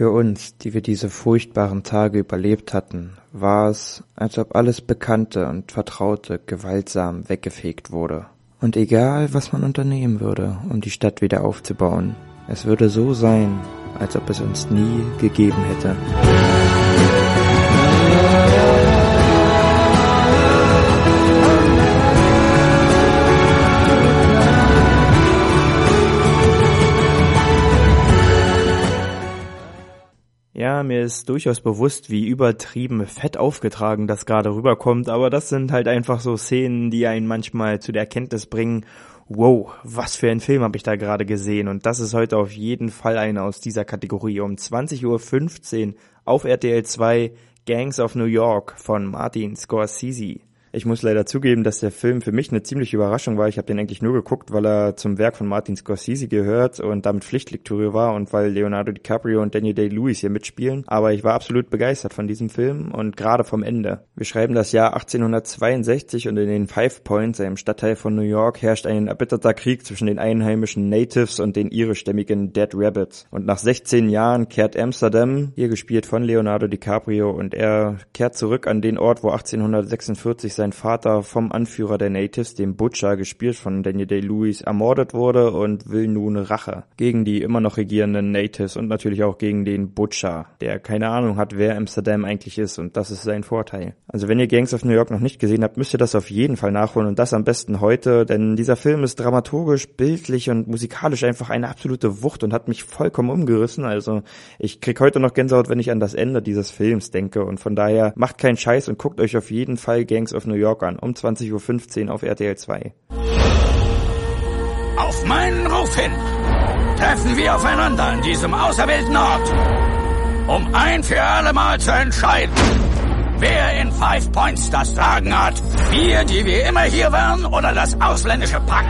Für uns, die wir diese furchtbaren Tage überlebt hatten, war es, als ob alles Bekannte und Vertraute gewaltsam weggefegt wurde. Und egal, was man unternehmen würde, um die Stadt wieder aufzubauen, es würde so sein, als ob es uns nie gegeben hätte. Ja, mir ist durchaus bewusst, wie übertrieben fett aufgetragen das gerade rüberkommt, aber das sind halt einfach so Szenen, die einen manchmal zu der Erkenntnis bringen, wow, was für ein Film habe ich da gerade gesehen und das ist heute auf jeden Fall einer aus dieser Kategorie. Um 20.15 Uhr auf RTL 2 Gangs of New York von Martin Scorsese. Ich muss leider zugeben, dass der Film für mich eine ziemliche Überraschung war. Ich habe den eigentlich nur geguckt, weil er zum Werk von Martin Scorsese gehört und damit Pflichtlektüre war und weil Leonardo DiCaprio und Daniel Day-Lewis hier mitspielen. Aber ich war absolut begeistert von diesem Film und gerade vom Ende. Wir schreiben das Jahr 1862 und in den Five Points, einem Stadtteil von New York, herrscht ein erbitterter Krieg zwischen den einheimischen Natives und den irischstämmigen Dead Rabbits. Und nach 16 Jahren kehrt Amsterdam, hier gespielt von Leonardo DiCaprio, und er kehrt zurück an den Ort, wo 1846 sein Vater vom Anführer der Natives, dem Butcher, gespielt von Daniel Day-Lewis, ermordet wurde und will nun Rache gegen die immer noch regierenden Natives und natürlich auch gegen den Butcher, der keine Ahnung hat, wer Amsterdam eigentlich ist und das ist sein Vorteil. Also wenn ihr Gangs of New York noch nicht gesehen habt, müsst ihr das auf jeden Fall nachholen und das am besten heute, denn dieser Film ist dramaturgisch, bildlich und musikalisch einfach eine absolute Wucht und hat mich vollkommen umgerissen. Also ich krieg heute noch Gänsehaut, wenn ich an das Ende dieses Films denke und von daher macht keinen Scheiß und guckt euch auf jeden Fall Gangs of New York an, um 20.15 Uhr auf RTL 2. Auf meinen Ruf hin treffen wir aufeinander an diesem auserwählten Ort, um ein für alle Mal zu entscheiden, wer in Five Points das Sagen hat. Wir, die wir immer hier waren, oder das ausländische Pack.